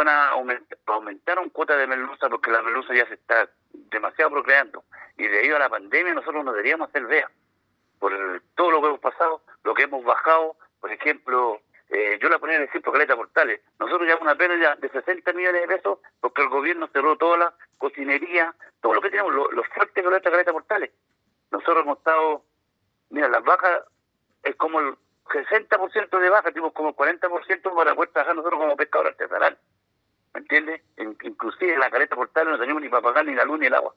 buena aumentaron cuotas de merluza porque la merluza ya se está demasiado procreando y debido a la pandemia nosotros no deberíamos hacer vea por todo lo que hemos pasado, lo que hemos bajado, por ejemplo, eh, yo la ponía en el ejemplo Caleta Portales, nosotros llevamos una pérdida de 60 millones de pesos porque el gobierno cerró toda la cocinería, todo lo que tenemos, los fuertes de Caleta Portales. Nosotros hemos estado, mira, las bajas es como el 60% de baja, tenemos como el 40% para poder trabajar nosotros como pescador artesanal. ¿Me entiendes? Inclusive la caleta portal no tenemos ni para pagar ni la luz ni el agua.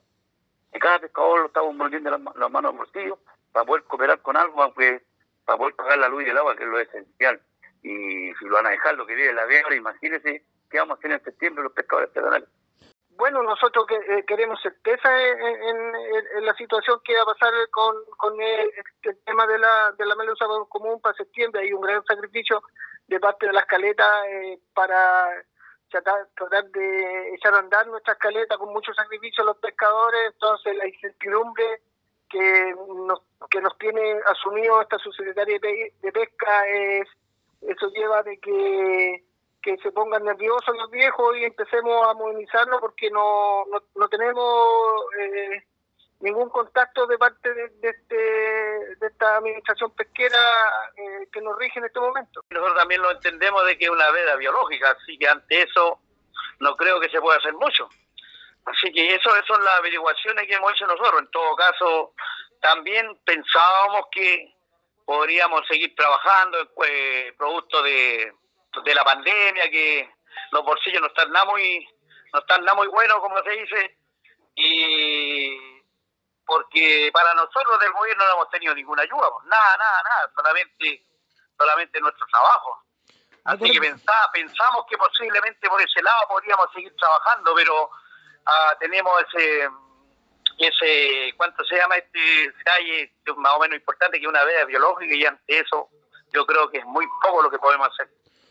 Y cada pescador lo estamos volviendo las, manos al bolsillo para poder cooperar con algo, aunque para poder pagar la luz y el agua, que es lo esencial. Y si lo van a dejar lo que vive la ahora, imagínense qué vamos a hacer en septiembre los pescadores artesanales bueno, nosotros que, eh, queremos certeza en, la situación que va a pasar con, con el, tema de la, de la melusa común para septiembre. Hay un gran sacrificio de parte de las caletas eh, para tratar, de echar a andar nuestras caletas con mucho sacrificio a los pescadores. Entonces, la incertidumbre que nos, que nos tiene asumido esta subsecretaria de pesca es eso lleva de que que se pongan nerviosos los viejos y empecemos a modernizarnos porque no, no, tenemos eh, ningún contacto de parte de, este, esta administración pesquera eh, que nos rige en este momento. Nosotros también lo entendemos de que es una veda biológica, así que ante eso no creo que se pueda hacer mucho. Así que eso, eso son las averiguaciones que hemos hecho nosotros. En todo caso, también pensábamos que podríamos seguir trabajando pues, producto de de la pandemia, que los bolsillos no están nada muy, no están nada muy buenos, como se dice, y porque para nosotros del gobierno no hemos tenido ninguna ayuda, pues, nada, nada, nada, solamente, solamente nuestro trabajo. Así que pensaba, pensamos que posiblemente por ese lado podríamos seguir trabajando, pero ah, tenemos ese, ese, ¿cuánto se llama este detalle más o menos importante que una veda biológica y ante eso yo creo que es muy poco lo que podemos hacer.